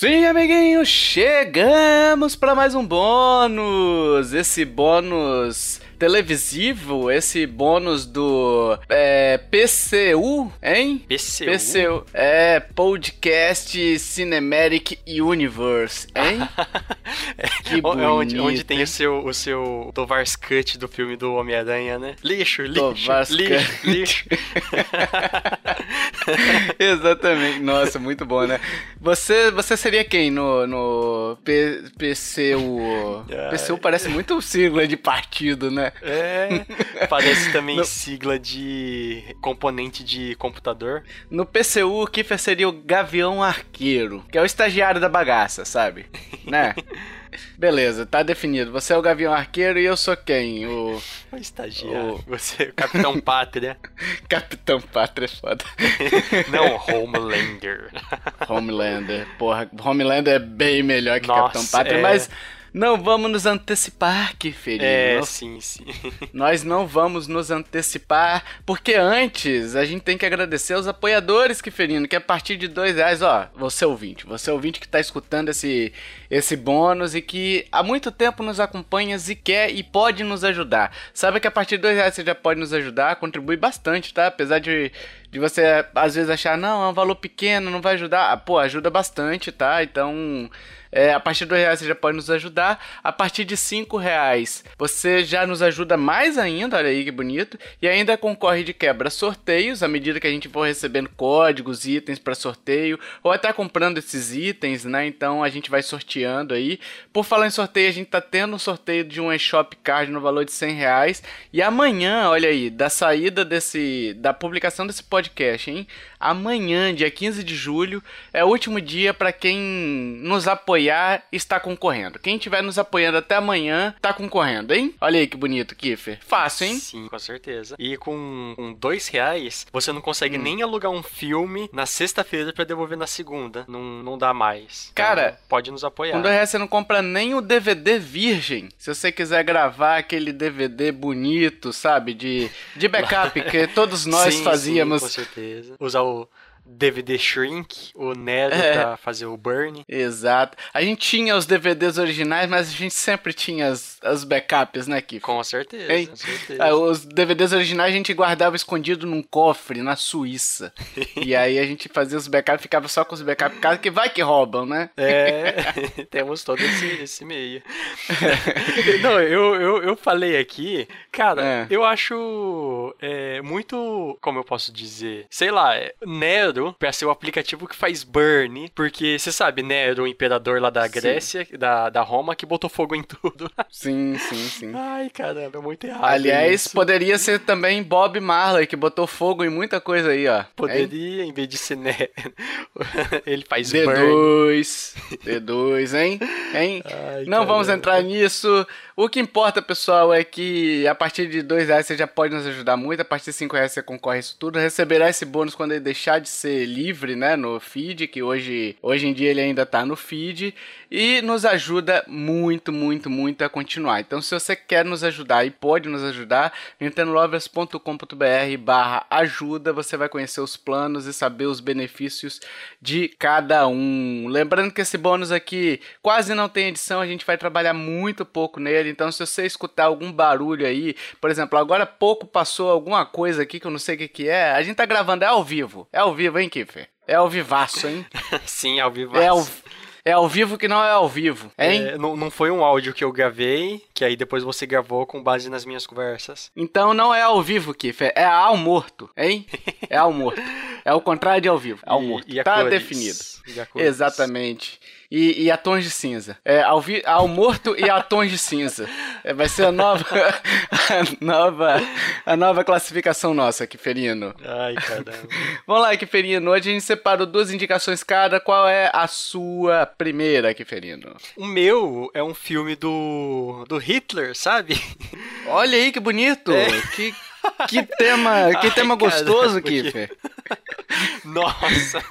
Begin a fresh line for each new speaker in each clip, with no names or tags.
Sim, amiguinhos, chegamos para mais um bônus. Esse bônus televisivo, esse bônus do é, PCU, hein?
PCU?
PCU. É, Podcast Cinematic Universe, hein?
que é bonito. Onde, onde tem o seu, o seu Tovar's Cut do filme do Homem-Aranha, né? Lixo, lixo,
Tovar's
lixo, lixo.
Exatamente. Nossa, muito bom, né? Você, você seria quem no, no P, PCU? Ai. PCU parece muito sigla de partido, né?
É, parece também no... sigla de componente de computador.
No PCU, o Kiffer seria o Gavião Arqueiro, que é o estagiário da bagaça, sabe? né? Beleza, tá definido. Você é o Gavião Arqueiro e eu sou quem? O.
O estagiário. O... Você é o Capitão Pátria.
Capitão Pátria é foda.
Não, Homelander.
Homelander. Porra, Homelander é bem melhor que Nossa, Capitão Pátria, é... mas. Não vamos nos antecipar, Kiferino.
É, sim, sim.
Nós não vamos nos antecipar, porque antes a gente tem que agradecer aos apoiadores, Kiferino, que a partir de dois reais, ó, você ouvinte, você ouvinte que está escutando esse, esse bônus e que há muito tempo nos acompanha e quer e pode nos ajudar. Sabe que a partir de dois reais você já pode nos ajudar, contribui bastante, tá? Apesar de, de você às vezes achar, não, é um valor pequeno, não vai ajudar. Ah, pô, ajuda bastante, tá? Então é, a partir de dois reais você já pode nos ajudar. A partir de cinco reais você já nos ajuda mais ainda, olha aí que bonito. E ainda concorre de quebra sorteios, à medida que a gente for recebendo códigos, itens para sorteio, ou até comprando esses itens, né? Então a gente vai sorteando aí. Por falar em sorteio, a gente tá tendo um sorteio de um eShop Card no valor de 100 reais. E amanhã, olha aí, da saída desse. da publicação desse podcast, hein? Amanhã, dia 15 de julho, é o último dia para quem nos apoiar está concorrendo. Quem estiver nos apoiando até amanhã está concorrendo, hein? Olha aí que bonito, Kiffer. Fácil, hein?
Sim, com certeza. E com, com dois reais, você não consegue hum. nem alugar um filme na sexta-feira para devolver na segunda. Não, não dá mais.
Então, Cara,
pode nos apoiar.
Com dois reais você não compra nem o DVD virgem. Se você quiser gravar aquele DVD bonito, sabe? De, de backup, que todos nós sim, fazíamos.
Sim, com certeza. Usar o so DVD Shrink, o Nero é. pra fazer o Burn.
Exato. A gente tinha os DVDs originais, mas a gente sempre tinha as, as backups, né, Kif?
Com certeza, com certeza. Ah,
os DVDs originais a gente guardava escondido num cofre na Suíça. e aí a gente fazia os backups, ficava só com os backups em casa, que vai que roubam, né?
É, temos todo esse, esse meio. Não, eu, eu, eu falei aqui, cara, é. eu acho é, muito, como eu posso dizer, sei lá, é, Nero Nero pra ser o aplicativo que faz burn, porque você sabe, Nero, o imperador lá da Grécia, da, da Roma, que botou fogo em tudo.
sim, sim, sim.
Ai, caramba, é muito errado.
Aliás, isso. poderia ser também Bob Marley, que botou fogo em muita coisa aí, ó.
Poderia, em vez de ser Nero, ele faz
D2,
burn.
D2, hein? hein? Ai, Não caramba. vamos entrar nisso. O que importa, pessoal, é que a partir de dois reais você já pode nos ajudar muito. A partir de cinco reais você concorre a isso tudo. Receberá esse bônus quando ele deixar de ser livre, né? No feed, que hoje, hoje em dia ele ainda tá no feed. E nos ajuda muito, muito, muito a continuar. Então, se você quer nos ajudar e pode nos ajudar, nintendolovers.com.br barra ajuda, você vai conhecer os planos e saber os benefícios de cada um. Lembrando que esse bônus aqui quase não tem edição, a gente vai trabalhar muito pouco nele então, se você escutar algum barulho aí, por exemplo, agora pouco passou alguma coisa aqui que eu não sei o que, que é, a gente tá gravando, é ao vivo. É ao vivo, hein, Kiffer? É ao vivaço, hein?
Sim, ao vivo.
É ao, é ao vivo que não é ao vivo, hein? É,
não, não foi um áudio que eu gravei, que aí depois você gravou com base nas minhas conversas.
Então não é ao vivo, Kiffer, é ao morto, hein? É ao morto. É o contrário de ao vivo, é ao morto. E tá cores. definido. Exatamente e, e a tons de cinza. É, ao, vi, ao morto e a tons de cinza. É, vai ser a nova, a nova, a nova classificação nossa, Kiferino.
Ai, caramba.
Vamos lá, Kiferino. Hoje a gente separou duas indicações cada. Qual é a sua primeira, Kiferino?
O meu é um filme do, do Hitler, sabe?
Olha aí que bonito. É. Que que tema, que Ai, tema gostoso, porque...
Nossa.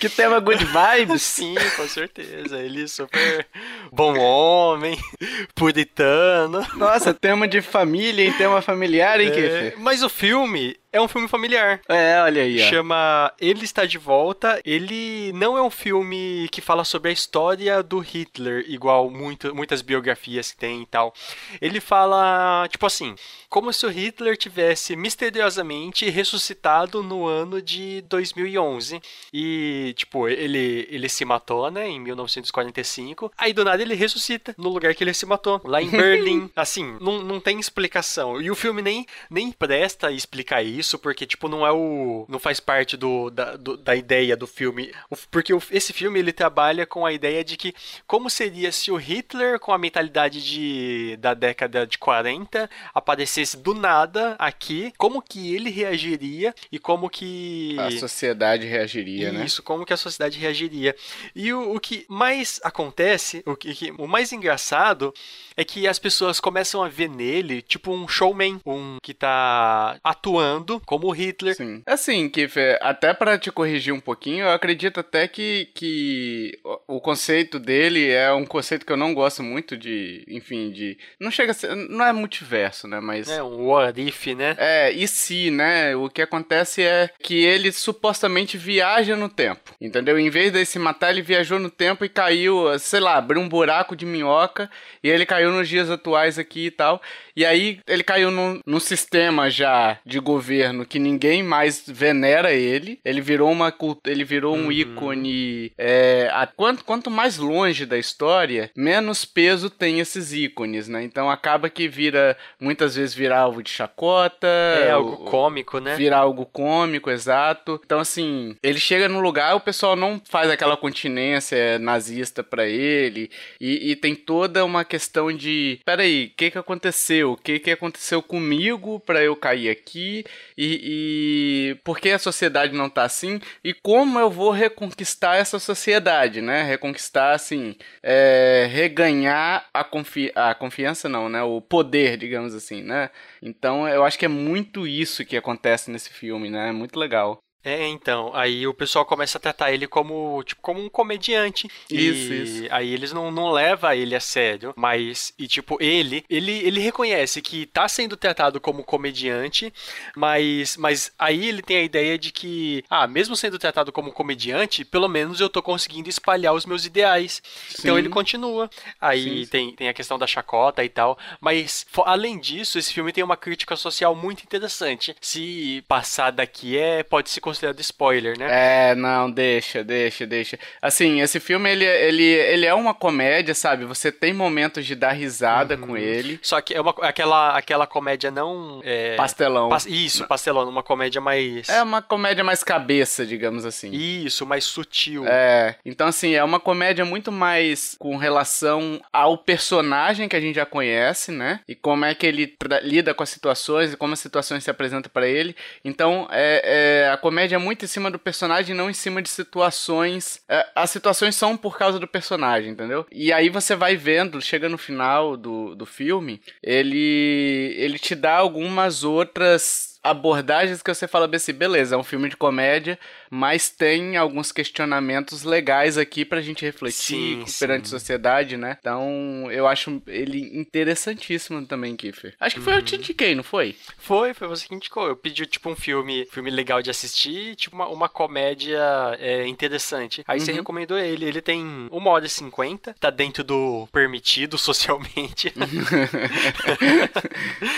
que tema good vibes.
Sim, com certeza. Ele super bom homem, puritano.
Nossa, tema de família, em tema familiar, hein, é,
Mas o filme, é um filme familiar.
É, olha aí.
Ó. Chama Ele Está de Volta. Ele não é um filme que fala sobre a história do Hitler, igual muito, muitas biografias que tem e tal. Ele fala, tipo assim, como se o Hitler tivesse misteriosamente ressuscitado no ano de 2011. E, tipo, ele, ele se matou, né, em 1945. Aí do nada ele ressuscita no lugar que ele se matou, lá em Berlim. assim, não, não tem explicação. E o filme nem, nem presta a explicar isso isso, porque, tipo, não é o. não faz parte do, da, do, da ideia do filme. Porque esse filme ele trabalha com a ideia de que como seria se o Hitler, com a mentalidade de, da década de 40, aparecesse do nada aqui, como que ele reagiria e como que.
A sociedade reagiria,
isso,
né?
Isso, como que a sociedade reagiria. E o, o que mais acontece, o, que, o mais engraçado é que as pessoas começam a ver nele, tipo, um showman, um que tá atuando como Hitler.
Sim. Assim, Kiffer, até para te corrigir um pouquinho, eu acredito até que, que o conceito dele é um conceito que eu não gosto muito de, enfim, de... Não chega a ser... Não é multiverso, né, mas...
É, um what if, né?
É, e se, né? O que acontece é que ele supostamente viaja no tempo, entendeu? Em vez de se matar, ele viajou no tempo e caiu, sei lá, abriu um buraco de minhoca e ele caiu nos dias atuais aqui e tal. E aí ele caiu num, num sistema já de governo que ninguém mais venera ele. Ele virou uma ele virou um uhum. ícone. É, a, quanto, quanto mais longe da história, menos peso tem esses ícones, né? Então acaba que vira muitas vezes vira alvo de chacota.
É algo cômico, né?
Vira algo cômico, exato. Então assim, ele chega num lugar, o pessoal não faz aquela continência nazista para ele e, e tem toda uma questão de, peraí, o que que aconteceu? aconteceu? O que, que aconteceu comigo para eu cair aqui? E, e por que a sociedade não tá assim? E como eu vou reconquistar essa sociedade, né? Reconquistar, assim, é, reganhar a, confi a confiança, não, né? O poder, digamos assim, né? Então eu acho que é muito isso que acontece nesse filme, né? É muito legal.
É, então, aí o pessoal começa a tratar ele como, tipo, como um comediante.
Isso,
e
isso.
aí eles não, não levam ele a sério, mas, e tipo, ele, ele, ele reconhece que tá sendo tratado como comediante, mas, mas aí ele tem a ideia de que, ah, mesmo sendo tratado como comediante, pelo menos eu tô conseguindo espalhar os meus ideais. Sim. Então ele continua. Aí sim, tem, tem a questão da chacota e tal, mas além disso, esse filme tem uma crítica social muito interessante. Se passar daqui é, pode se considerado spoiler, né?
É, não, deixa, deixa, deixa. Assim, esse filme, ele, ele, ele é uma comédia, sabe? Você tem momentos de dar risada uhum. com ele.
Só que é uma, aquela, aquela comédia não... É...
Pastelão.
isso, pastelão, uma comédia mais...
É uma comédia mais cabeça, digamos assim.
Isso, mais sutil.
É, então assim, é uma comédia muito mais com relação ao personagem que a gente já conhece, né? E como é que ele lida com as situações e como as situações se apresentam para ele. Então, é, é a comédia comédia é muito em cima do personagem, não em cima de situações. É, as situações são por causa do personagem, entendeu? E aí você vai vendo, chega no final do, do filme, ele, ele te dá algumas outras abordagens que você fala assim, beleza, é um filme de comédia, mas tem alguns questionamentos legais aqui pra gente refletir sim, perante sim. a sociedade, né? Então, eu acho ele interessantíssimo também, Kiffer. Acho que foi uhum. eu que te indiquei, não foi?
Foi, foi você que indicou. Eu pedi, tipo, um filme, filme legal de assistir, tipo, uma, uma comédia é, interessante. Aí uhum. você recomendou ele. Ele tem uma hora e cinquenta, tá dentro do permitido socialmente.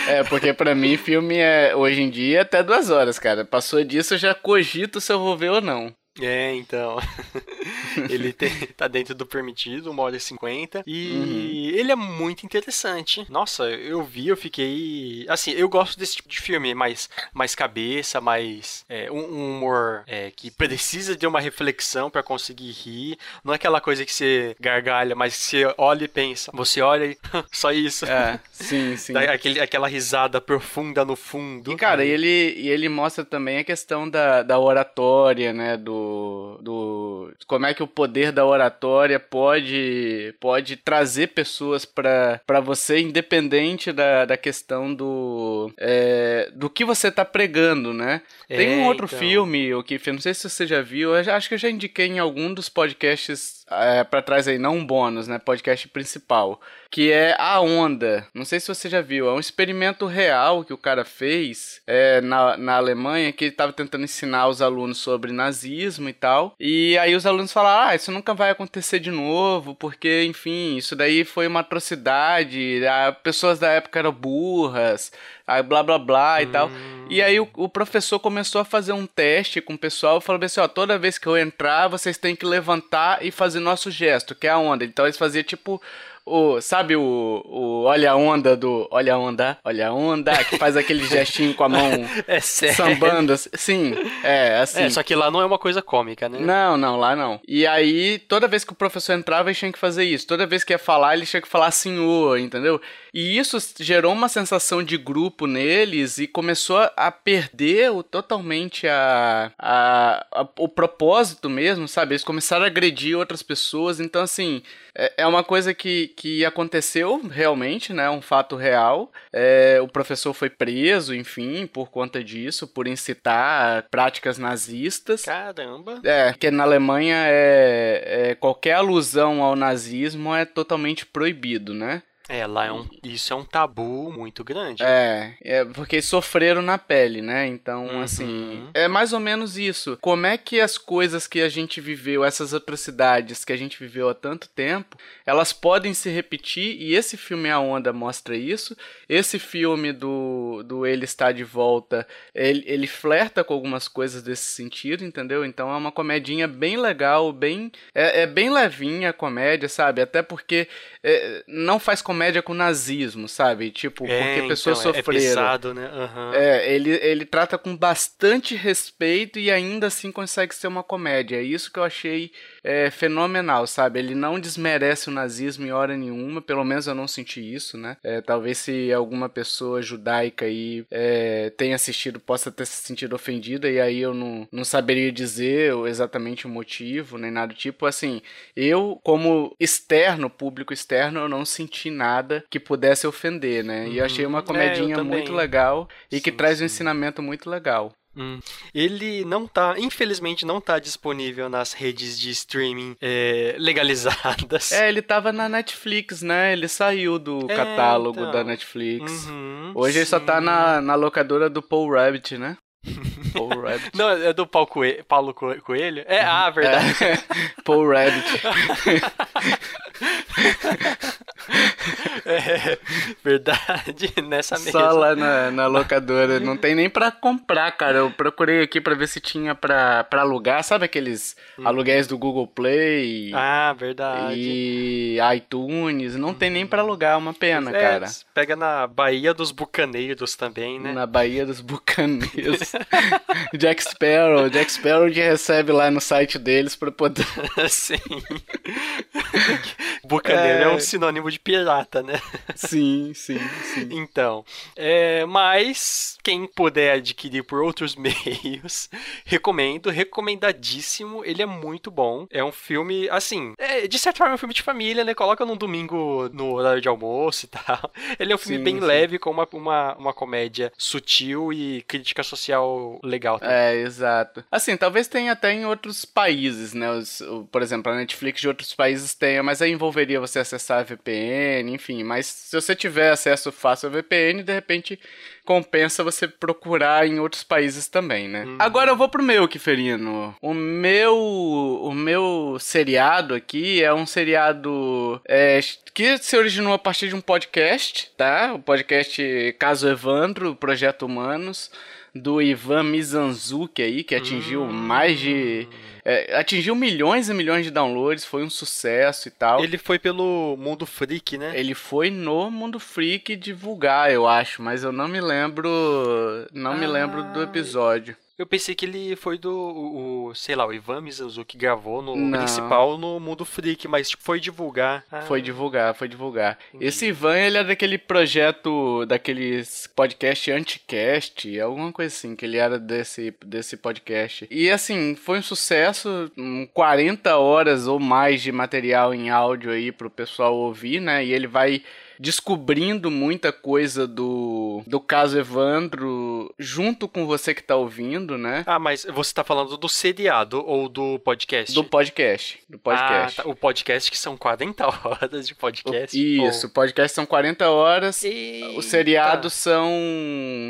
é, porque para mim, filme é, hoje em dia até duas horas, cara. Passou disso, eu já cogito se eu vou ver ou não.
É, então. ele tá dentro do permitido, uma hora e cinquenta. E uhum. ele é muito interessante. Nossa, eu vi, eu fiquei. Assim, eu gosto desse tipo de filme, mais, mais cabeça, mais. É, um, um, humor é, que precisa de uma reflexão para conseguir rir. Não é aquela coisa que você gargalha, mas que você olha e pensa. Você olha e. só isso.
É, sim, sim.
aquele, aquela risada profunda no fundo.
E, cara, e ele, e ele mostra também a questão da, da oratória, né? Do do, como é que o poder da oratória pode pode trazer pessoas para você independente da, da questão do é, do que você tá pregando, né? Tem um é, outro então... filme, o que não sei se você já viu, eu acho que eu já indiquei em algum dos podcasts é, para trás aí, não um bônus, né? Podcast principal. Que é A Onda. Não sei se você já viu. É um experimento real que o cara fez é, na, na Alemanha, que ele estava tentando ensinar os alunos sobre nazismo e tal. E aí os alunos falaram: ah, isso nunca vai acontecer de novo, porque, enfim, isso daí foi uma atrocidade. As pessoas da época eram burras, blá blá blá e hum. tal. E aí o, o, professor começou a fazer um teste com o pessoal, falou assim, ó, toda vez que eu entrar, vocês têm que levantar e fazer nosso gesto, que é a onda. Então eles faziam tipo o, sabe o, o olha a onda do olha a onda, olha a onda, que faz aquele gestinho com a mão
é sério?
sambando. Sim, é assim. É,
só que lá não é uma coisa cômica, né?
Não, não, lá não. E aí, toda vez que o professor entrava, ele tinha que fazer isso. Toda vez que ia falar, ele tinha que falar senhor, entendeu? E isso gerou uma sensação de grupo neles e começou a perder o, totalmente a, a, a, o propósito mesmo, sabe? Eles começaram a agredir outras pessoas. Então, assim, é, é uma coisa que, que aconteceu realmente, né? Um fato real. É, o professor foi preso, enfim, por conta disso, por incitar práticas nazistas.
Caramba!
É, que na Alemanha é, é qualquer alusão ao nazismo é totalmente proibido, né?
É, lá é um, isso é um tabu muito grande.
É, é porque sofreram na pele, né? Então, uhum. assim, é mais ou menos isso. Como é que as coisas que a gente viveu, essas atrocidades que a gente viveu há tanto tempo, elas podem se repetir e esse filme A Onda mostra isso. Esse filme do, do Ele Está de Volta, ele, ele flerta com algumas coisas desse sentido, entendeu? Então é uma comedinha bem legal, bem é, é bem levinha a comédia, sabe? Até porque é, não faz comédia com nazismo, sabe? Tipo, é, porque pessoas então, é sofreram. É
pesado, né? Uhum.
É, ele, ele trata com bastante respeito e ainda assim consegue ser uma comédia. É isso que eu achei é, fenomenal, sabe? Ele não desmerece o nazismo em hora nenhuma, pelo menos eu não senti isso, né? É, talvez se alguma pessoa judaica aí é, tenha assistido possa ter se sentido ofendida e aí eu não, não saberia dizer exatamente o motivo, nem nada do tipo. Assim, eu, como externo, público externo, eu não senti nada que pudesse ofender, né? E eu achei uma uhum. comedinha é, muito legal e sim, que traz sim. um ensinamento muito legal.
Hum. Ele não tá, infelizmente, não tá disponível nas redes de streaming é, legalizadas.
É, ele tava na Netflix, né? Ele saiu do é, catálogo então. da Netflix. Uhum, Hoje sim. ele só tá na, na locadora do Paul Rabbit, né?
Paul Rabbit. Não, é do Paulo Coelho. Paulo Coelho? É, uhum. ah, verdade. É.
Paul Rabbit.
É, verdade, nessa
mesma. Só lá na, na locadora, não tem nem pra comprar, cara. Eu procurei aqui pra ver se tinha pra, pra alugar, sabe aqueles hum. aluguéis do Google Play?
Ah, verdade.
E iTunes, não hum. tem nem pra alugar, uma pena, é, cara.
Pega na Bahia dos Bucaneiros também, né?
Na Bahia dos Bucaneiros. Jack Sparrow, Jack Sparrow que recebe lá no site deles pra poder...
Sim. Bucaneiro é... é um sinônimo de pirata, né?
Sim, sim, sim.
Então, é, mas quem puder adquirir por outros meios, recomendo, recomendadíssimo. Ele é muito bom. É um filme, assim, é, de certa forma é um filme de família, né? Coloca num domingo no horário de almoço e tal. Ele é um filme sim, bem sim. leve, com uma, uma, uma comédia sutil e crítica social legal.
Também. É, exato. Assim, talvez tenha até em outros países, né? Os, por exemplo, a Netflix de outros países tenha, mas aí envolveria você acessar a VPN, enfim. Mas se você tiver acesso fácil a VPN, de repente compensa você procurar em outros países também, né? Uhum. Agora eu vou pro meu, Kiferino. O meu, o meu seriado aqui é um seriado é, que se originou a partir de um podcast, tá? O podcast Caso Evandro, Projeto Humanos, do Ivan Mizanzuki aí, que atingiu uhum. mais de é, atingiu milhões e milhões de downloads, foi um sucesso e tal.
Ele foi pelo Mundo Freak, né?
Ele foi no Mundo Freak divulgar, eu acho, mas eu não me lembro, não ah, me lembro do episódio.
Eu pensei que ele foi do, o, o sei lá, o Ivan Mizanzuki gravou no Não. principal no Mundo Freak, mas tipo, foi divulgar.
Ah. Foi divulgar, foi divulgar. Entendi. Esse Ivan, ele é daquele projeto, daqueles podcast Anticast, alguma coisa assim, que ele era desse, desse podcast. E assim, foi um sucesso, 40 horas ou mais de material em áudio aí pro pessoal ouvir, né? E ele vai descobrindo muita coisa do, do caso Evandro junto com você que tá ouvindo, né?
Ah, mas você tá falando do seriado ou do podcast?
Do podcast. Do podcast.
Ah, tá. O podcast que são 40 horas de podcast.
Isso, o podcast são 40 horas. Eita. O seriado são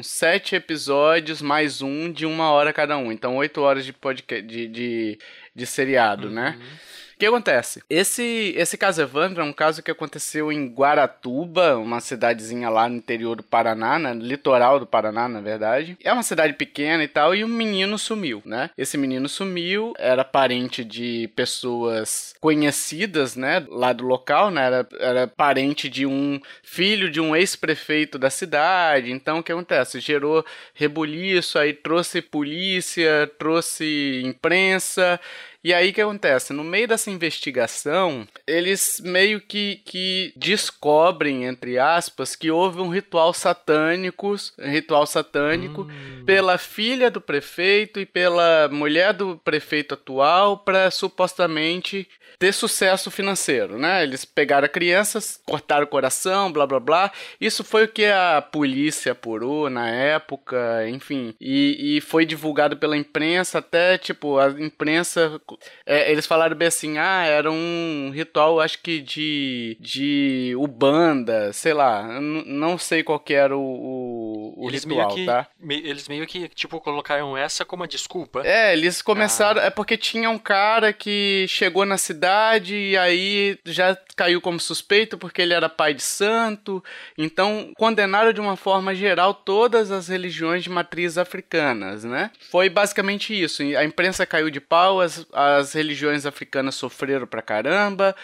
sete episódios mais um de uma hora cada um. Então, oito horas de podcast de, de, de seriado, né? uhum. né? O que acontece? Esse, esse caso Evandro é um caso que aconteceu em Guaratuba, uma cidadezinha lá no interior do Paraná, né? litoral do Paraná, na verdade. É uma cidade pequena e tal, e um menino sumiu, né? Esse menino sumiu, era parente de pessoas conhecidas, né? Lá do local, né? Era, era parente de um filho de um ex-prefeito da cidade. Então, o que acontece? Gerou rebuliço, aí trouxe polícia, trouxe imprensa e aí o que acontece? No meio dessa investigação, eles meio que, que descobrem, entre aspas, que houve um ritual satânico, ritual satânico hum. pela filha do prefeito e pela mulher do prefeito atual para supostamente ter sucesso financeiro, né? Eles pegaram crianças, cortaram o coração, blá blá blá. Isso foi o que a polícia apurou na época, enfim. E, e foi divulgado pela imprensa, até tipo, a imprensa. É, eles falaram bem assim: ah, era um ritual, acho que de. de Ubanda, sei lá. não sei qual que era o, o, o eles ritual,
meio que,
tá?
Me, eles meio que, tipo, colocaram essa como a desculpa.
É, eles começaram. Ah. É porque tinha um cara que chegou na cidade cidade e aí já caiu como suspeito porque ele era pai de santo. Então, condenaram de uma forma geral todas as religiões de matriz africanas, né? Foi basicamente isso. A imprensa caiu de pau, as, as religiões africanas sofreram pra caramba.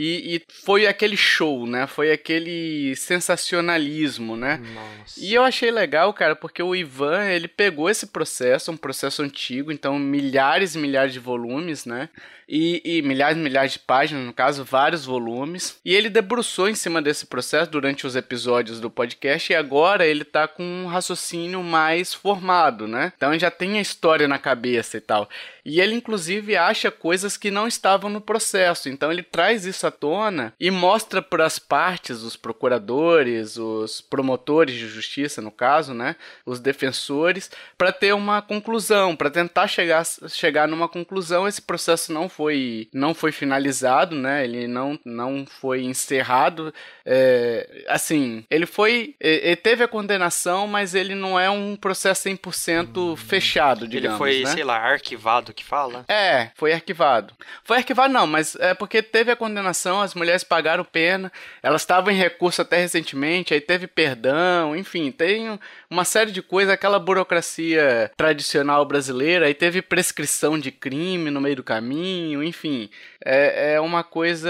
E, e, foi aquele show, né? Foi aquele sensacionalismo, né? Nossa. E eu achei legal, cara, porque o Ivan, ele pegou esse processo, um processo antigo, então milhares e milhares de volumes, né? E, e milhares e milhares de páginas, no caso, vários volumes. E ele debruçou em cima desse processo durante os episódios do podcast e agora ele tá com um raciocínio mais formado, né? Então ele já tem a história na cabeça e tal. E ele, inclusive, acha coisas que não estavam no processo. Então ele traz isso à tona e mostra para as partes, os procuradores, os promotores de justiça, no caso, né? Os defensores, para ter uma conclusão, para tentar chegar, chegar numa conclusão. Esse processo não foi, não foi finalizado, né? Ele não, não foi encerrado. É, assim, ele foi. Ele teve a condenação, mas ele não é um processo 100% hum. fechado, digamos.
Ele foi,
né?
sei lá, arquivado que fala?
É, foi arquivado. Foi arquivado não, mas é porque teve a condenação, as mulheres pagaram pena, elas estavam em recurso até recentemente, aí teve perdão, enfim, tem uma série de coisas, aquela burocracia tradicional brasileira, aí teve prescrição de crime no meio do caminho, enfim, é, é uma coisa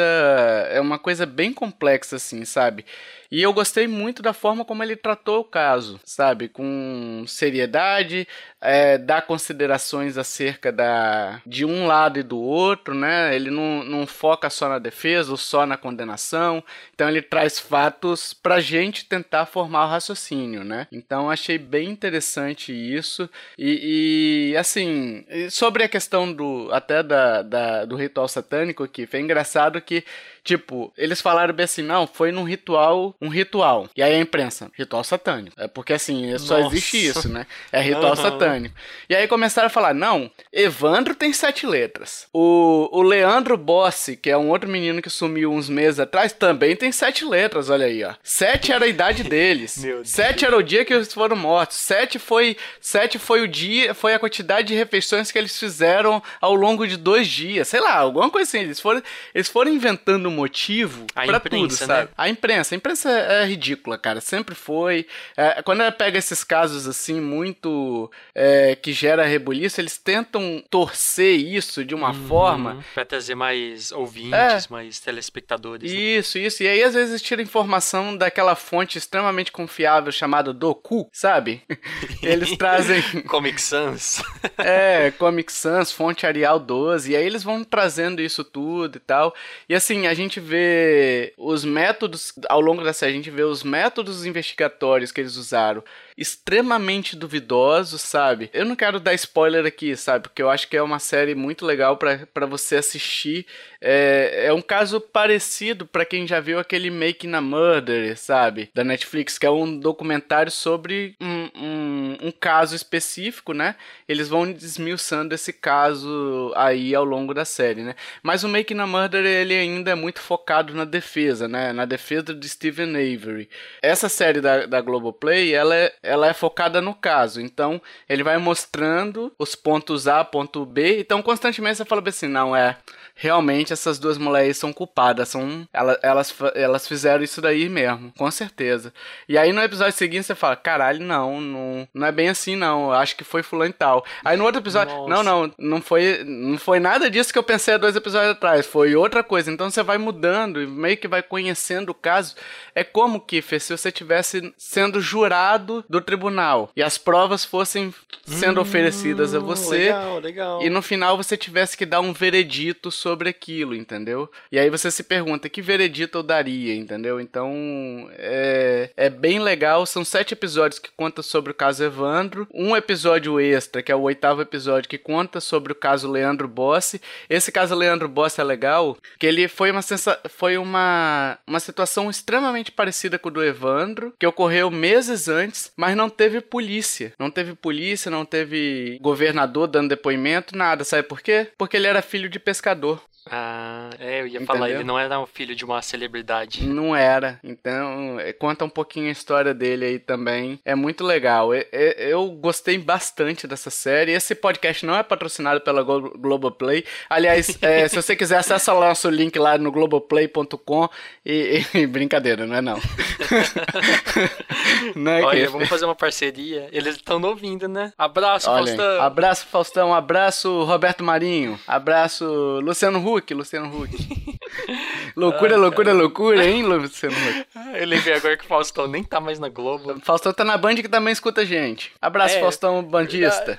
é uma coisa bem complexa assim, sabe? E eu gostei muito da forma como ele tratou o caso, sabe? Com seriedade, é, dá considerações acerca da, de um lado e do outro, né? Ele não, não foca só na defesa ou só na condenação. Então ele traz fatos pra gente tentar formar o raciocínio, né? Então achei bem interessante isso. E, e assim, sobre a questão do até da, da, do ritual satânico aqui, foi engraçado que Tipo, eles falaram bem assim, não, foi num ritual, um ritual. E aí a imprensa, ritual satânico. É porque assim, só Nossa. existe isso, né? É ritual uhum. satânico. E aí começaram a falar, não, Evandro tem sete letras. O, o Leandro Bossi, que é um outro menino que sumiu uns meses atrás, também tem sete letras, olha aí, ó. Sete era a idade deles. sete era o dia que eles foram mortos. Sete foi, sete foi o dia, foi a quantidade de refeições que eles fizeram ao longo de dois dias. Sei lá, alguma coisa assim. Eles foram, eles foram inventando motivo a pra imprensa, tudo, sabe? Né? A imprensa. A imprensa é ridícula, cara. Sempre foi. É, quando ela pega esses casos assim, muito. É, que gera rebuliço, eles tentam torcer isso de uma uhum, forma.
Pra trazer mais ouvintes, é. mais telespectadores.
Né? Isso, né? isso. E aí às vezes tira informação daquela fonte extremamente confiável chamada Doku, sabe? Eles trazem.
Comic Sans.
é, Comic Sans, fonte Arial 12. E aí eles vão trazendo isso tudo e tal. E assim, a gente vê os métodos, ao longo da série, a gente vê os métodos investigatórios que eles usaram extremamente duvidosos, sabe? Eu não quero dar spoiler aqui, sabe? Porque eu acho que é uma série muito legal para você assistir. É, é um caso parecido para quem já viu aquele Making a Murder, sabe? Da Netflix, que é um documentário sobre um, um, um caso específico, né? Eles vão desmiuçando esse caso aí ao longo da série, né? Mas o Making a Murder, ele ainda é muito focado na defesa, né? Na defesa de Stephen Avery. Essa série da, da Globoplay, ela é ela é focada no caso. Então, ele vai mostrando os pontos A, ponto B. Então, constantemente você fala assim, não, é realmente essas duas mulheres são culpadas, são elas, elas, elas fizeram isso daí mesmo, com certeza. E aí no episódio seguinte você fala, caralho, não, não, não é bem assim não, acho que foi fulano e tal. Aí no outro episódio, Nossa. não, não, não foi, não foi nada disso que eu pensei há dois episódios atrás, foi outra coisa. Então você vai mudando e meio que vai conhecendo o caso. É como que se você tivesse sendo jurado do tribunal e as provas fossem sendo hum, oferecidas a você
legal, legal.
e no final você tivesse que dar um veredito sobre aquilo, entendeu? E aí você se pergunta, que veredito eu daria, entendeu? Então, é, é bem legal. São sete episódios que contam sobre o caso Evandro. Um episódio extra, que é o oitavo episódio, que conta sobre o caso Leandro Bossi. Esse caso Leandro Bossi é legal, que ele foi uma, sensa foi uma, uma situação extremamente parecida com o do Evandro, que ocorreu meses antes, mas não teve polícia. Não teve polícia, não teve governador dando depoimento, nada. Sabe por quê? Porque ele era filho de pescador.
Ah, é, eu ia Entendeu? falar, ele não era um filho de uma celebridade.
Não era. Então, é, conta um pouquinho a história dele aí também. É muito legal. Eu, eu gostei bastante dessa série. Esse podcast não é patrocinado pela Globoplay. Aliás, é, se você quiser, acessa o nosso link lá no globoplay.com e, e, Brincadeira, não é não.
não é Olha, que... vamos fazer uma parceria. Eles estão ouvindo, né? Abraço, Olha, Faustão.
Abraço, Faustão. Abraço, Roberto Marinho. Abraço, Luciano Huck. Huck, Luciano Huck. loucura, ah, loucura, cara. loucura, hein, Luciano Huck?
Eu lembrei agora que o Faustão nem tá mais na Globo.
Faustão tá na Band que também escuta a gente. Abraço, é, Faustão bandista.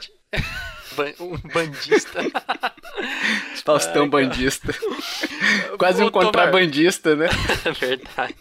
um bandista.
Faustão Ai, bandista. Quase um contrabandista, né?
Verdade.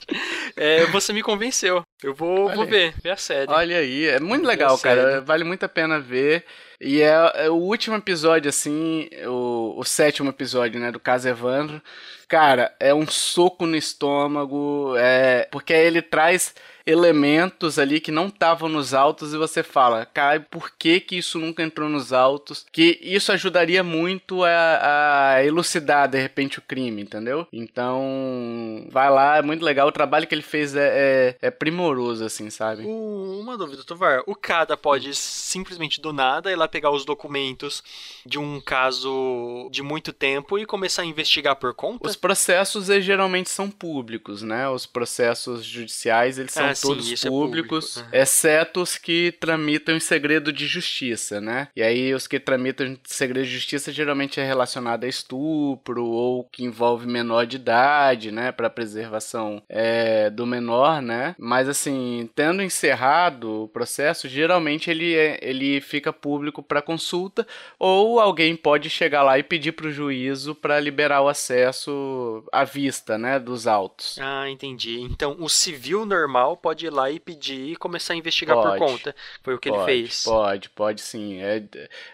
É, você me convenceu. Eu vou, vou ver, ver a série.
Olha aí, é muito legal, cara. Vale muito a pena ver. E é, é, o último episódio, assim, o, o sétimo episódio, né, do caso Evandro. Cara, é um soco no estômago, é, porque ele traz elementos ali que não estavam nos autos e você fala, cara, por que que isso nunca entrou nos autos? Que isso ajudaria muito a, a elucidar, de repente, o crime, entendeu? Então, vai lá, é muito legal. O trabalho que ele fez é, é, é primoroso, assim, sabe?
Uma dúvida, Tovar. O Cada pode simplesmente do nada ir lá pegar os documentos de um caso de muito tempo e começar a investigar por conta?
Os processos geralmente são públicos, né? Os processos judiciais, eles são ah, todos sim, públicos, é público. uhum. exceto os que tramitam em segredo de justiça, né? E aí os que tramitam em segredo de justiça geralmente é relacionado a estupro ou que envolve menor de idade, né? Para preservação é, do menor, né? Mas assim, tendo encerrado o processo, geralmente ele, é, ele fica público para consulta ou alguém pode chegar lá e pedir para o juízo para liberar o acesso à vista, né? Dos autos.
Ah, entendi. Então o civil normal pode pode ir lá e pedir e começar a investigar pode, por conta. Foi o que
pode,
ele fez.
Pode, pode sim. É,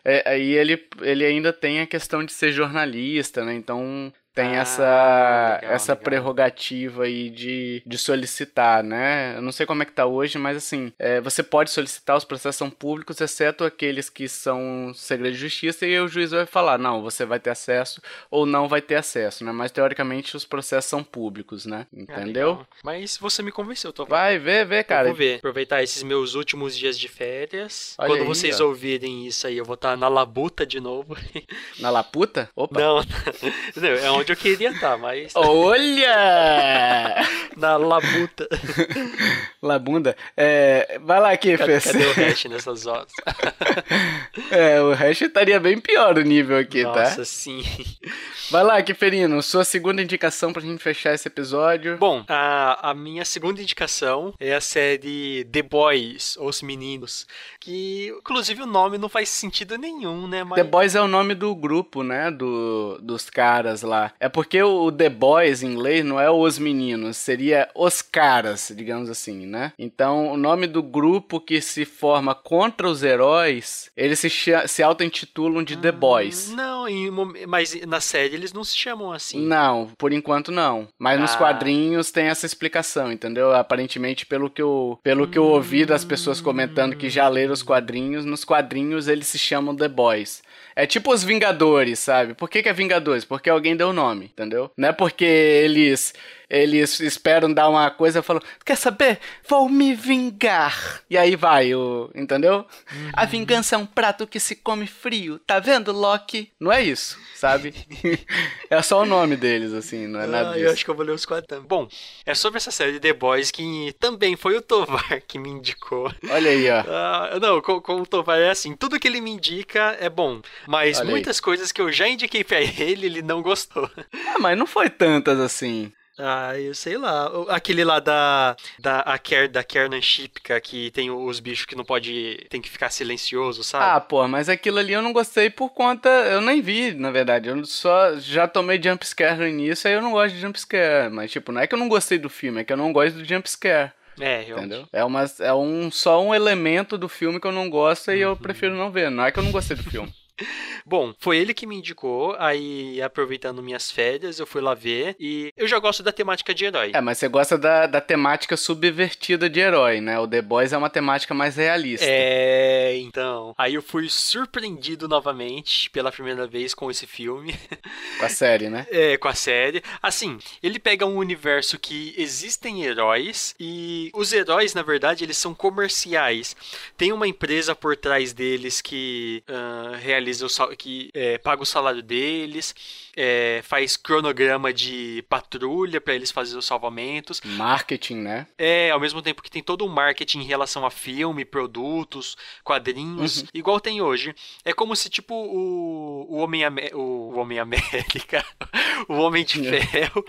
é, aí ele, ele ainda tem a questão de ser jornalista, né? Então tem ah, essa, legal, essa legal. prerrogativa aí de, de solicitar, né? Eu não sei como é que tá hoje, mas assim, é, você pode solicitar, os processos são públicos, exceto aqueles que são segredo de justiça, e o juiz vai falar, não, você vai ter acesso ou não vai ter acesso, né? Mas teoricamente os processos são públicos, né? Ah, Entendeu?
Ah, mas você me convenceu, tô
Vai, vê, vê, cara.
Eu vou ver. Aproveitar esses meus últimos dias de férias. Olha Quando aí, vocês ó. ouvirem isso aí, eu vou estar tá na labuta de novo.
Na laputa? Opa.
Não, não é onde onde eu queria estar, mas.
Olha!
Na labuta.
Labunda. É, vai lá aqui,
cadê,
Fê.
Cadê o hash nessas horas?
é, o hash estaria bem pior o nível aqui,
Nossa,
tá?
Nossa, sim.
Vai lá, Kiferino, sua segunda indicação pra gente fechar esse episódio.
Bom, a, a minha segunda indicação é a série The Boys, Os Meninos, que inclusive o nome não faz sentido nenhum, né?
Mas... The Boys é o nome do grupo, né? Do, dos caras lá. É porque o The Boys em inglês não é os meninos, seria os caras, digamos assim, né? Então o nome do grupo que se forma contra os heróis, eles se, se auto-intitulam de The Boys.
Não, mas na série eles não se chamam assim.
Não, por enquanto não. Mas ah. nos quadrinhos tem essa explicação, entendeu? Aparentemente, pelo que eu, pelo que eu ouvi das pessoas comentando que já leram os quadrinhos, nos quadrinhos eles se chamam The Boys. É tipo os Vingadores, sabe? Por que, que é Vingadores? Porque alguém deu o nome, entendeu? Não é porque eles eles esperam dar uma coisa e falam: Quer saber? Vou me vingar. E aí vai, o, entendeu? Uhum. A vingança é um prato que se come frio. Tá vendo, Loki? Não é isso, sabe? é só o nome deles, assim, não é nada
ah,
disso.
Eu acho que eu vou ler os quatro também. Bom, é sobre essa série de The Boys que também foi o Tovar que me indicou.
Olha aí, ó.
Ah, não, com, com, o Tovar é assim: tudo que ele me indica é bom. Mas Olha muitas aí. coisas que eu já indiquei pra ele, ele não gostou.
Ah, mas não foi tantas assim.
Ah, eu sei lá. Aquele lá da da a Ker, da Kernan Shipka, que tem os bichos que não pode. tem que ficar silencioso, sabe?
Ah, pô, mas aquilo ali eu não gostei por conta. Eu nem vi, na verdade. Eu só já tomei jumpscare no início, aí eu não gosto de jumpscare. Mas, tipo, não é que eu não gostei do filme, é que eu não gosto do jumpscare.
É,
eu... entendeu? É, uma, é um, só um elemento do filme que eu não gosto e uhum. eu prefiro não ver. Não é que eu não gostei do filme.
Bom, foi ele que me indicou, aí aproveitando minhas férias, eu fui lá ver e eu já gosto da temática de herói.
É, mas você gosta da, da temática subvertida de herói, né? O The Boys é uma temática mais realista.
É, então. Aí eu fui surpreendido novamente pela primeira vez com esse filme.
Com a série, né?
É, com a série. Assim, ele pega um universo que existem heróis e os heróis, na verdade, eles são comerciais. Tem uma empresa por trás deles que uh, realiza o que é, paga o salário deles, é, faz cronograma de patrulha para eles fazerem os salvamentos.
Marketing, né?
É, ao mesmo tempo que tem todo um marketing em relação a filme, produtos, quadrinhos, uhum. igual tem hoje. É como se, tipo, o, o Homem, o, o Homem América, o Homem de é. Ferro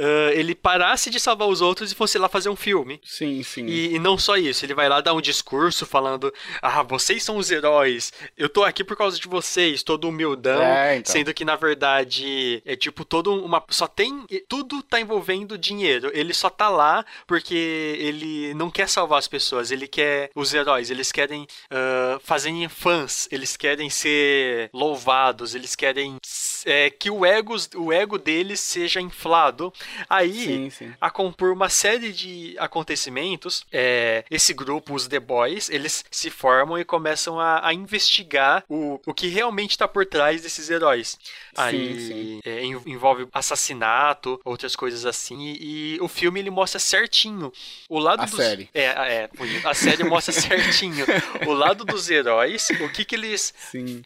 uh, ele parasse de salvar os outros e fosse lá fazer um filme.
Sim, sim.
E, e, não só isso, ele vai lá dar um discurso falando: Ah, vocês são os heróis, eu tô aqui por causa de vocês, todo humildão. É, então. Sendo que na verdade é tipo todo uma. Só tem. Tudo tá envolvendo dinheiro. Ele só tá lá porque ele não quer salvar as pessoas, ele quer os heróis, eles querem uh, fazerem fãs, eles querem ser louvados, eles querem é, que o ego, o ego deles seja inflado Aí, sim, sim. a compor uma série de acontecimentos, é, esse grupo, os The Boys, eles se formam e começam a, a investigar o, o que realmente está por trás desses heróis. Aí sim, é, envolve assassinato, outras coisas assim, e, e, o filme ele mostra certinho o lado
a
dos...
série.
É, é, a série mostra certinho o lado dos heróis, o que que eles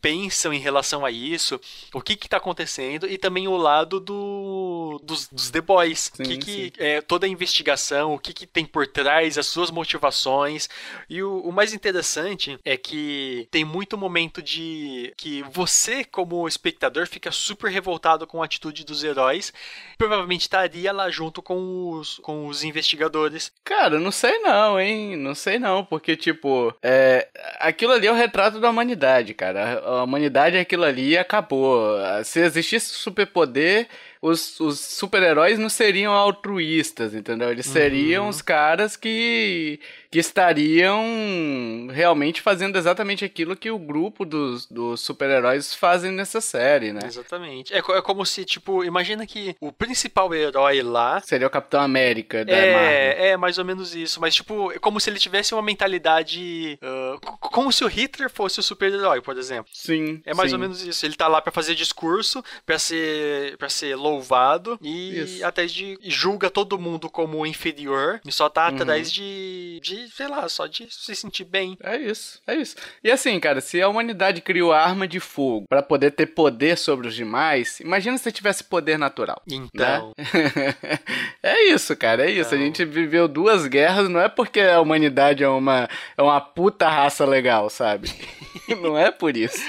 pensam em relação a isso, o que que tá acontecendo, e também o lado do, dos, dos The Boys. Sim, que, que é toda a investigação, o que, que tem por trás, as suas motivações. E o, o, mais interessante é que tem muito momento de que você, como espectador, fica super revoltado com a atitude dos heróis. Provavelmente estaria lá junto com os, com os investigadores.
Cara, não sei não, hein? Não sei não, porque, tipo, é, aquilo ali é o retrato da humanidade, cara. A humanidade é aquilo ali e acabou. Se existisse superpoder os, os super-heróis não seriam altruístas, entendeu? Eles seriam uhum. os caras que, que estariam realmente fazendo exatamente aquilo que o grupo dos, dos super-heróis fazem nessa série, né?
Exatamente. É, é como se, tipo, imagina que o principal herói lá.
Seria o Capitão América da
é,
Marvel.
É, mais ou menos isso. Mas, tipo, é como se ele tivesse uma mentalidade. Uh, como se o Hitler fosse o super-herói, por exemplo.
Sim.
É mais
sim.
ou menos isso. Ele tá lá para fazer discurso, para ser, pra ser louvado e Isso. até de julga todo mundo como inferior e só tá uhum. atrás de, de de, sei lá, só de se sentir bem.
É isso, é isso. E assim, cara, se a humanidade criou arma de fogo para poder ter poder sobre os demais, imagina se tivesse poder natural.
Então.
Né? é isso, cara, é isso. Então... A gente viveu duas guerras, não é porque a humanidade é uma, é uma puta raça legal, sabe? não é por isso.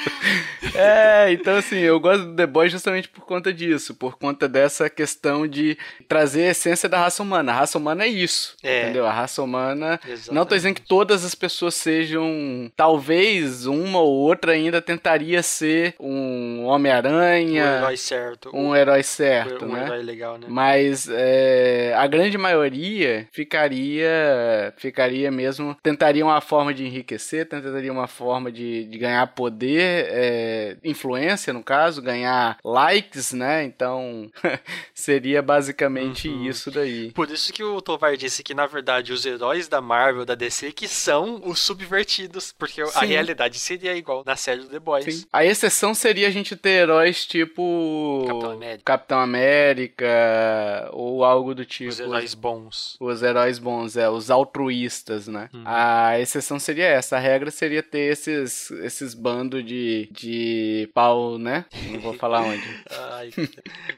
É, então assim, eu gosto do The Boys justamente por conta disso, por conta dessa questão de trazer a essência da raça humana. A raça humana é isso, é. entendeu? A raça humana. Exatamente. Não tô dizendo que todas as pessoas sejam. Talvez uma ou outra ainda tentaria ser um Homem-Aranha.
Um herói certo.
Um herói certo,
um,
né?
Um herói legal, né?
Mas é, a grande maioria ficaria. Ficaria mesmo. Tentaria uma forma de enriquecer, tentaria uma forma de, de ganhar poder, é, influência, no caso, ganhar likes, né? Então seria basicamente uhum. isso daí.
Por isso que o Tovar disse que, na verdade, os heróis da Marvel, da DC, que são os subvertidos, porque Sim. a realidade seria igual na série do The Boys. Sim.
A exceção seria a gente ter heróis tipo
Capitão América,
Capitão América ou algo do tipo. Os
heróis bons.
Os heróis bons, é, os altruístas, né? Uhum. A exceção seria essa, a regra seria ter esses, esses bandos de, de pau, né? Não vou falar onde.
Ai,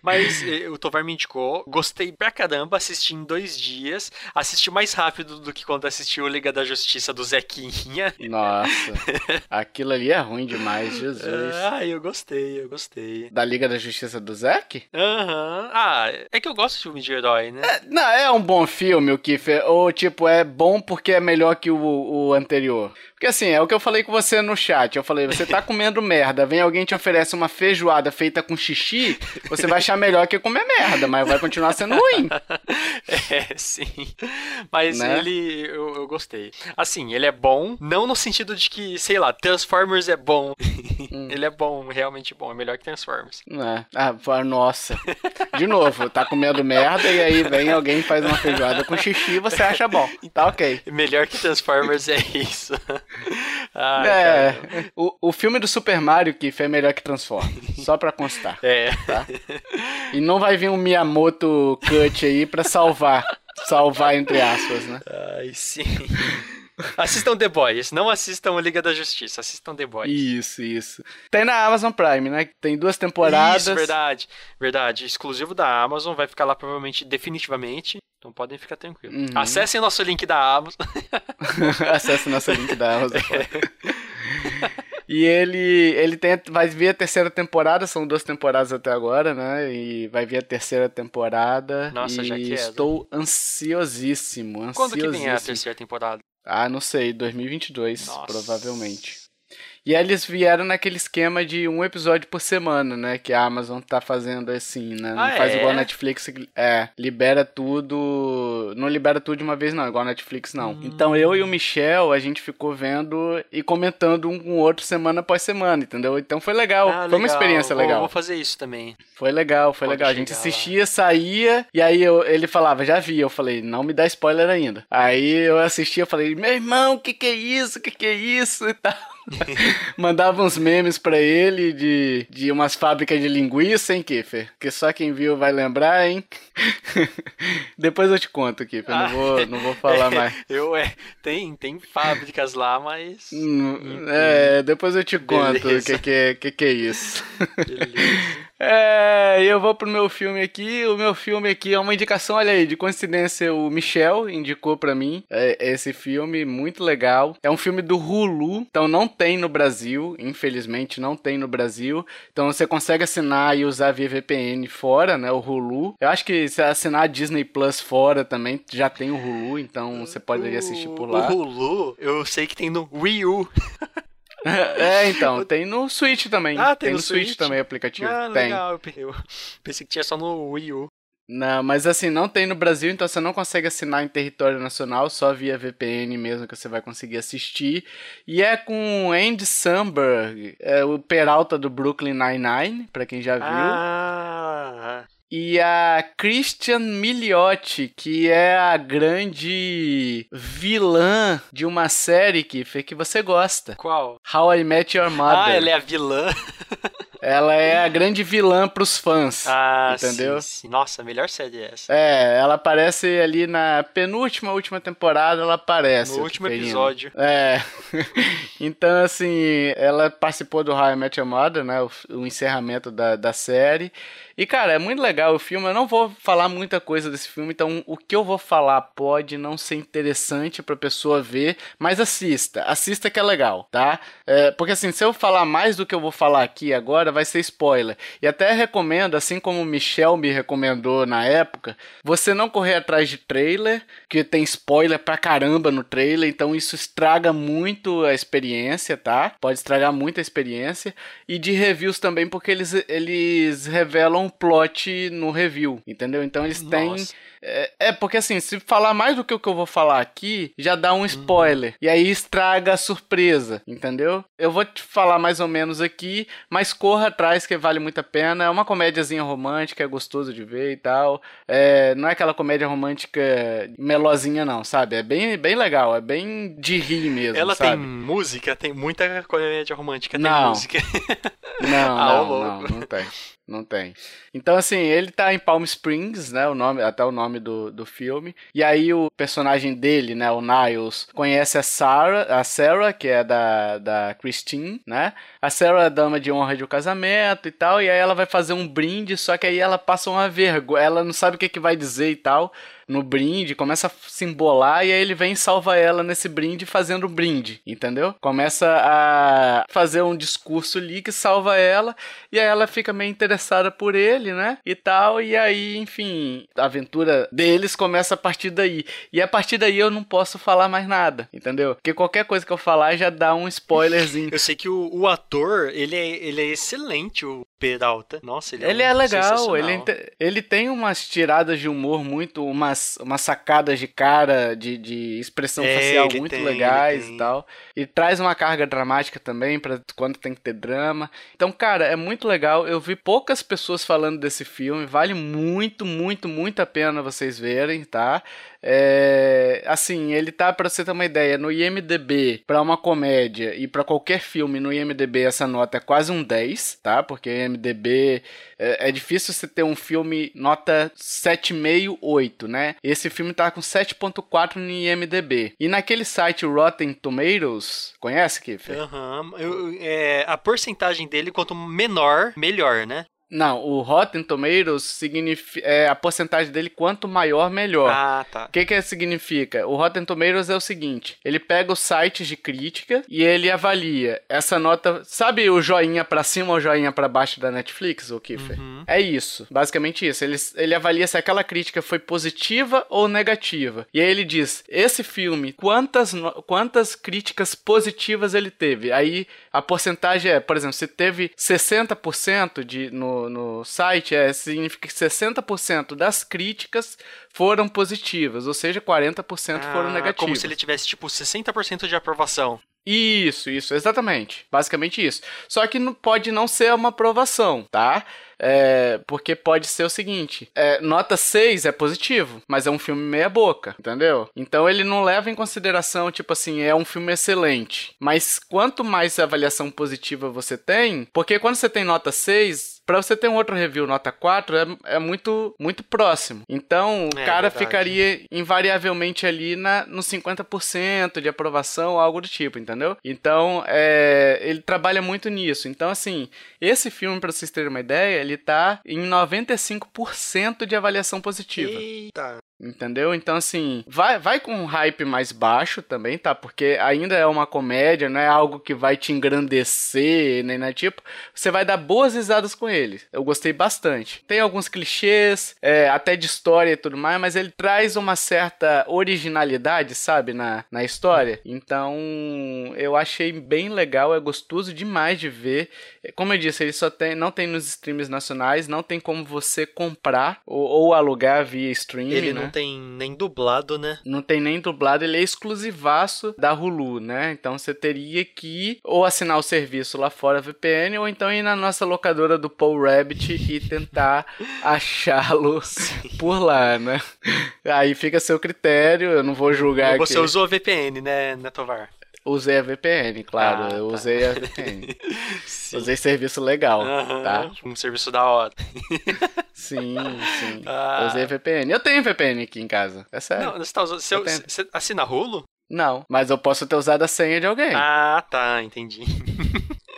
mas o Tovar me indicou, gostei pra caramba, assisti em dois dias, assisti mais rápido do que quando assisti o Liga da Justiça do Zequinha.
Nossa, aquilo ali é ruim demais, Jesus.
Ah, eu gostei, eu gostei.
Da Liga da Justiça do Zek?
Aham. Uhum. Ah, é que eu gosto de filme de herói, né?
É, não, é um bom filme, o Kiffer, ou tipo, é bom porque é melhor que o, o anterior. Porque assim, é o que eu falei com você no chat. Eu falei, você tá comendo merda, vem alguém te oferece uma feijoada feita com xixi, você vai achar melhor que comer merda, mas vai continuar sendo ruim.
É, sim. Mas né? ele, eu, eu, gostei. Assim, ele é bom, não no sentido de que, sei lá, Transformers é bom. Hum. ele é bom, realmente bom, é melhor que Transformers.
É. Ah, nossa. De novo, tá comendo merda e aí vem alguém faz uma feijoada com xixi e você acha bom. Tá ok.
Melhor que Transformers é isso.
Ai, é, o, o filme do Super Mario que é melhor que Transformers, só pra constar.
É.
Tá? E não vai vir um Miyamoto Cut aí pra salvar. Salvar entre aspas, né?
Ai, sim. Assistam The Boys, não assistam Liga da Justiça, assistam The Boys.
Isso, isso. Tem na Amazon Prime, né? Tem duas temporadas. Isso,
verdade. Verdade. Exclusivo da Amazon, vai ficar lá provavelmente definitivamente. Então podem ficar tranquilos. Uhum. Acessem nosso link da Amazon.
Acessem nosso link da Amazon. É. E ele, ele tem, vai vir a terceira temporada, são duas temporadas até agora, né? E vai vir a terceira temporada.
Nossa, já que
é. Estou ansiosíssimo, ansiosíssimo.
Quando que vem a terceira temporada?
Ah, não sei, 2022, Nossa. provavelmente. E eles vieram naquele esquema de um episódio por semana, né? Que a Amazon tá fazendo assim, né? Não
ah,
faz
é?
igual a Netflix. É, libera tudo. Não libera tudo de uma vez, não, igual a Netflix, não. Hum. Então eu e o Michel, a gente ficou vendo e comentando um com o outro semana após semana, entendeu? Então foi legal. Ah, foi legal. uma experiência legal. Vou,
vou, fazer isso também.
Foi legal, foi Pode legal. A gente assistia, lá. saía, e aí eu, ele falava, já vi. Eu falei, não me dá spoiler ainda. Aí eu assistia, eu falei, meu irmão, o que que é isso? O que que é isso? E tal. Mandava uns memes pra ele de, de umas fábricas de linguiça, hein, Kiffer? Que só quem viu vai lembrar, hein? Depois eu te conto, Kiffer. Ah, não, vou, não vou falar
é,
mais.
Eu, é, tem, tem fábricas lá, mas.
Hum, é, depois eu te conto o que, que, que, que é isso. Beleza. É, eu vou pro meu filme aqui. O meu filme aqui é uma indicação, olha aí, de coincidência, o Michel indicou para mim é, esse filme, muito legal. É um filme do Hulu, então não tem no Brasil, infelizmente não tem no Brasil. Então você consegue assinar e usar via VPN fora, né, o Hulu. Eu acho que se assinar a Disney Plus fora também, já tem o Hulu, então você poderia assistir por lá.
O Hulu, eu sei que tem no Wii U.
É, então, tem no Switch também. Ah, tem, tem no, no Switch, Switch também o aplicativo.
Ah,
tem.
legal. Eu pensei que tinha só no Wii U.
Não, mas assim, não tem no Brasil, então você não consegue assinar em território nacional, só via VPN mesmo que você vai conseguir assistir. E é com Andy Samberg, é o Peralta do Brooklyn Nine-Nine, pra quem já viu.
Ah,
e a Christian Milioti, que é a grande vilã de uma série que, que você gosta.
Qual?
How I Met Your Mother.
Ah, ela é a vilã.
ela é a grande vilã pros fãs. Ah, entendeu?
Sim, sim. Nossa, a melhor série é essa.
É, ela aparece ali na penúltima, última temporada, ela aparece.
No último episódio.
É. então, assim, ela participou do High Met Your Mother, né? O, o encerramento da, da série. E, cara, é muito legal o filme. Eu não vou falar muita coisa desse filme, então o que eu vou falar pode não ser interessante pra pessoa ver, mas assista. Assista que é legal, tá? É, porque, assim, se eu falar mais do que eu vou falar aqui agora, vai ser spoiler. E até recomendo, assim como o Michel me recomendou na época, você não correr atrás de trailer, que tem spoiler pra caramba no trailer, então isso estraga muito a experiência, tá? Pode estragar muito a experiência. E de reviews também, porque eles, eles revelam um plot no review, entendeu? Então eles Nossa. têm é, é, porque assim, se falar mais do que o que eu vou falar aqui, já dá um spoiler. Uhum. E aí estraga a surpresa, entendeu? Eu vou te falar mais ou menos aqui, mas corra atrás que vale muito a pena. É uma comédiazinha romântica, é gostoso de ver e tal. É, não é aquela comédia romântica melosinha, não, sabe? É bem, bem legal, é bem de rir mesmo.
Ela
sabe?
tem música, tem muita comédia romântica, tem não. música.
Não, ah, não, não, não tem. Não tem. Então, assim, ele tá em Palm Springs, né? O nome, até o nome do, do filme. E aí o personagem dele, né? O Niles, conhece a Sarah, a Sarah, que é da, da Christine, né? A Sarah é dama de honra de um casamento e tal. E aí ela vai fazer um brinde, só que aí ela passa uma vergonha. Ela não sabe o que, que vai dizer e tal no brinde, começa a se embolar e aí ele vem e salva ela nesse brinde fazendo o brinde, entendeu? Começa a fazer um discurso ali que salva ela e aí ela fica meio interessada por ele, né? E tal, e aí, enfim, a aventura deles começa a partir daí. E a partir daí eu não posso falar mais nada, entendeu? Porque qualquer coisa que eu falar já dá um spoilerzinho.
eu sei que o, o ator, ele é, ele é excelente, o Peralta. Nossa, ele é,
ele um é legal, ele, ele tem umas tiradas de humor muito, umas, umas sacadas de cara, de, de expressão é, facial muito tem, legais e tal. E traz uma carga dramática também para quando tem que ter drama. Então, cara, é muito legal. Eu vi poucas pessoas falando desse filme, vale muito, muito, muito a pena vocês verem, tá? É, assim, ele tá, pra você ter uma ideia, no IMDB, para uma comédia e para qualquer filme no IMDB, essa nota é quase um 10, tá? Porque IMDB é, é difícil você ter um filme nota 7,5, 8, né? Esse filme tá com 7,4 no IMDB. E naquele site Rotten Tomatoes, conhece, Kiffer?
Aham. Uhum. É, a porcentagem dele, quanto menor, melhor, né?
Não, o Rotten Tomatoes significa é, a porcentagem dele quanto maior melhor.
Ah, tá.
O que que significa? O Rotten Tomatoes é o seguinte: ele pega os sites de crítica e ele avalia essa nota. Sabe o joinha para cima ou joinha para baixo da Netflix, o Kiffer? Uhum. É isso, basicamente isso. Ele, ele avalia se aquela crítica foi positiva ou negativa. E aí ele diz: esse filme, quantas quantas críticas positivas ele teve? Aí a porcentagem é, por exemplo, se teve 60% de no no, site é, significa que 60% das críticas foram positivas, ou seja, 40% ah, foram negativas.
Como se ele tivesse, tipo, 60% de aprovação.
Isso, isso, exatamente. Basicamente isso. Só que não, pode não ser uma aprovação, tá? É, porque pode ser o seguinte: é, nota 6 é positivo, mas é um filme meia-boca, entendeu? Então ele não leva em consideração, tipo assim, é um filme excelente. Mas quanto mais avaliação positiva você tem, porque quando você tem nota 6, para você ter um outro review nota 4 é, é muito muito próximo. Então, o é, cara verdade. ficaria invariavelmente ali na, no 50% de aprovação, algo do tipo, entendeu? Então, é, ele trabalha muito nisso. Então, assim, esse filme, para vocês terem uma ideia, ele tá em 95% de avaliação positiva.
Eita.
Entendeu? Então, assim, vai, vai com um hype mais baixo também, tá? Porque ainda é uma comédia, não é algo que vai te engrandecer, nem né? Tipo, você vai dar boas risadas com ele. Eu gostei bastante. Tem alguns clichês, é, até de história e tudo mais, mas ele traz uma certa originalidade, sabe, na, na história. Então, eu achei bem legal, é gostoso demais de ver. Como eu disse, ele só tem, não tem nos streams nacionais, não tem como você comprar ou, ou alugar via streaming,
ele
né?
Não tem nem dublado, né?
Não tem nem dublado, ele é exclusivaço da Hulu, né? Então você teria que ou assinar o serviço lá fora VPN ou então ir na nossa locadora do Paul Rabbit e tentar achá-lo por lá, né? Aí fica a seu critério, eu não vou julgar
Você aqui. usou VPN, né, Netovar?
Usei a VPN, claro. Ah, eu tá. usei a VPN. usei serviço legal, uhum, tá?
Um serviço da hora.
sim, sim. Ah. Usei a VPN. Eu tenho VPN aqui em casa. É sério. Não,
você, tá usando, você, você assina Rulo?
Não, mas eu posso ter usado a senha de alguém.
Ah, tá, entendi.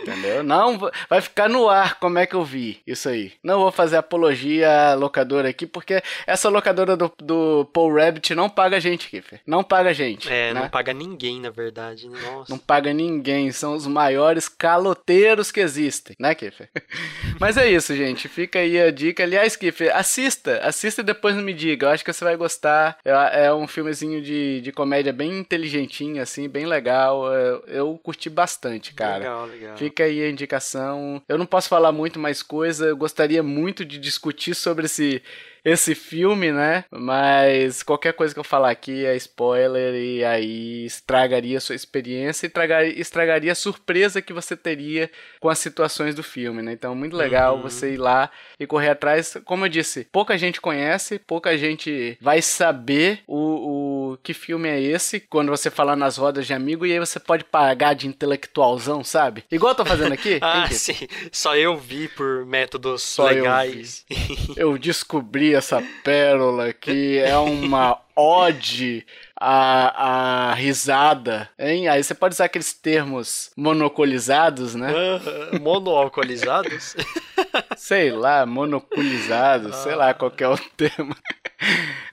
Entendeu? Não, vai ficar no ar como é que eu vi isso aí. Não vou fazer apologia à locadora aqui, porque essa locadora do, do Paul Rabbit não paga a gente, Kiffer. Não paga a gente.
É, né? não paga ninguém, na verdade. Nossa.
Não paga ninguém. São os maiores caloteiros que existem, né, Kiffer? Mas é isso, gente. Fica aí a dica. Aliás, Kiffer, assista. Assista e depois não me diga. Eu acho que você vai gostar. É, é um filmezinho de, de comédia bem inteligentinho, assim, bem legal. Eu, eu curti bastante, cara.
Legal, legal.
Fica fica aí a indicação. Eu não posso falar muito mais coisa, eu gostaria muito de discutir sobre esse esse filme, né? Mas qualquer coisa que eu falar aqui é spoiler e aí estragaria a sua experiência e estragaria, estragaria a surpresa que você teria com as situações do filme, né? Então, muito legal uhum. você ir lá e correr atrás. Como eu disse, pouca gente conhece, pouca gente vai saber o, o que filme é esse quando você falar nas rodas de amigo e aí você pode pagar de intelectualzão, sabe? Igual eu tô fazendo aqui.
ah, sim. Só eu vi por métodos Só legais.
Eu, eu descobri essa pérola que é uma ode a, a risada, hein? Aí você pode usar aqueles termos monocolizados, né?
Uh, monoalcoolizados?
sei lá, monopolizados, sei lá qual é o termo.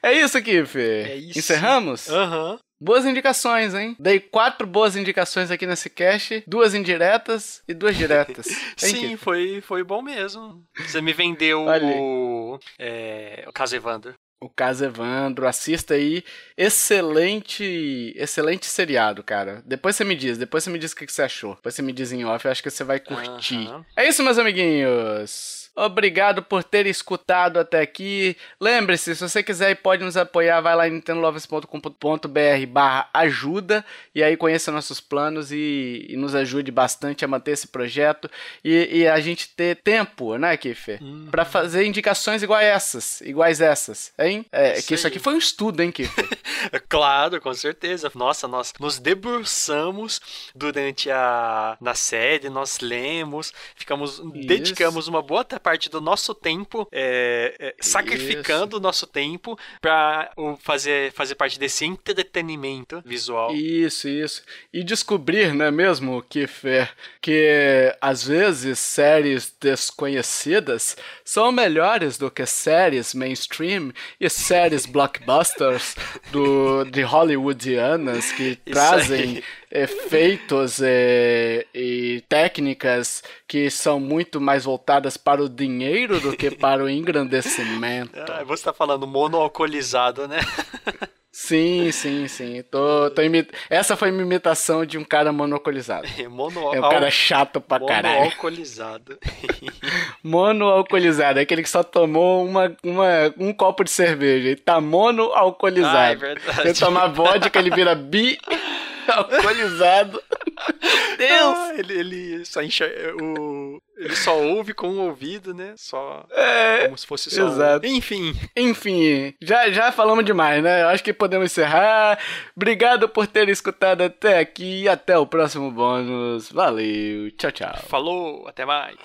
É isso aqui, Fê. É isso. Encerramos?
Aham. Uhum.
Boas indicações, hein? Dei quatro boas indicações aqui nesse cast, duas indiretas e duas diretas.
Sim, foi, foi bom mesmo. Você me vendeu o, é, o caso Evandro.
O caso Evandro, assista aí. Excelente, excelente seriado, cara. Depois você me diz, depois você me diz o que você achou. Depois você me diz em off, eu acho que você vai curtir. Uhum. É isso, meus amiguinhos. Obrigado por ter escutado até aqui. Lembre-se, se você quiser e pode nos apoiar, vai lá em nintendolovers.com.br barra ajuda e aí conheça nossos planos e, e, nos ajude bastante a manter esse projeto e, e a gente ter tempo, né, Kiffer? Uhum. Pra fazer indicações iguais essas, iguais essas, hein? É, que isso aqui foi um estudo, hein, Kiffer?
claro, com certeza. Nossa, nós nos debruçamos durante a na série, nós lemos, ficamos, isso. dedicamos uma boa parte do nosso tempo, é, é, sacrificando o nosso tempo para fazer, fazer parte desse entretenimento visual.
Isso, isso. E descobrir, não é mesmo, Kiffer, que às vezes séries desconhecidas são melhores do que séries mainstream e séries blockbusters do, de hollywoodianas que trazem efeitos e, e, técnicas que são muito mais voltadas para o dinheiro do que para o engrandecimento.
Ah, você está falando monoalcoolizado, né?
Sim, sim, sim. Tô, tô imit... Essa foi uma imitação de um cara monocolizado.
É, mono...
é um cara chato pra caralho.
Monoalcoolizado.
monoalcoolizado. É aquele que só tomou uma, uma, um copo de cerveja. Ele tá monoalcoolizado. Ah, é verdade. Se ele tomar vodka, ele vira bi alcoolizado. Deus! Ah,
ele, ele só enxerga, o ele só ouve com o ouvido, né? Só é, como se fosse só.
Exato.
Enfim.
Enfim, já, já falamos demais, né? Eu acho que podemos encerrar. Obrigado por ter escutado até aqui e até o próximo bônus. Valeu, tchau, tchau.
Falou, até mais.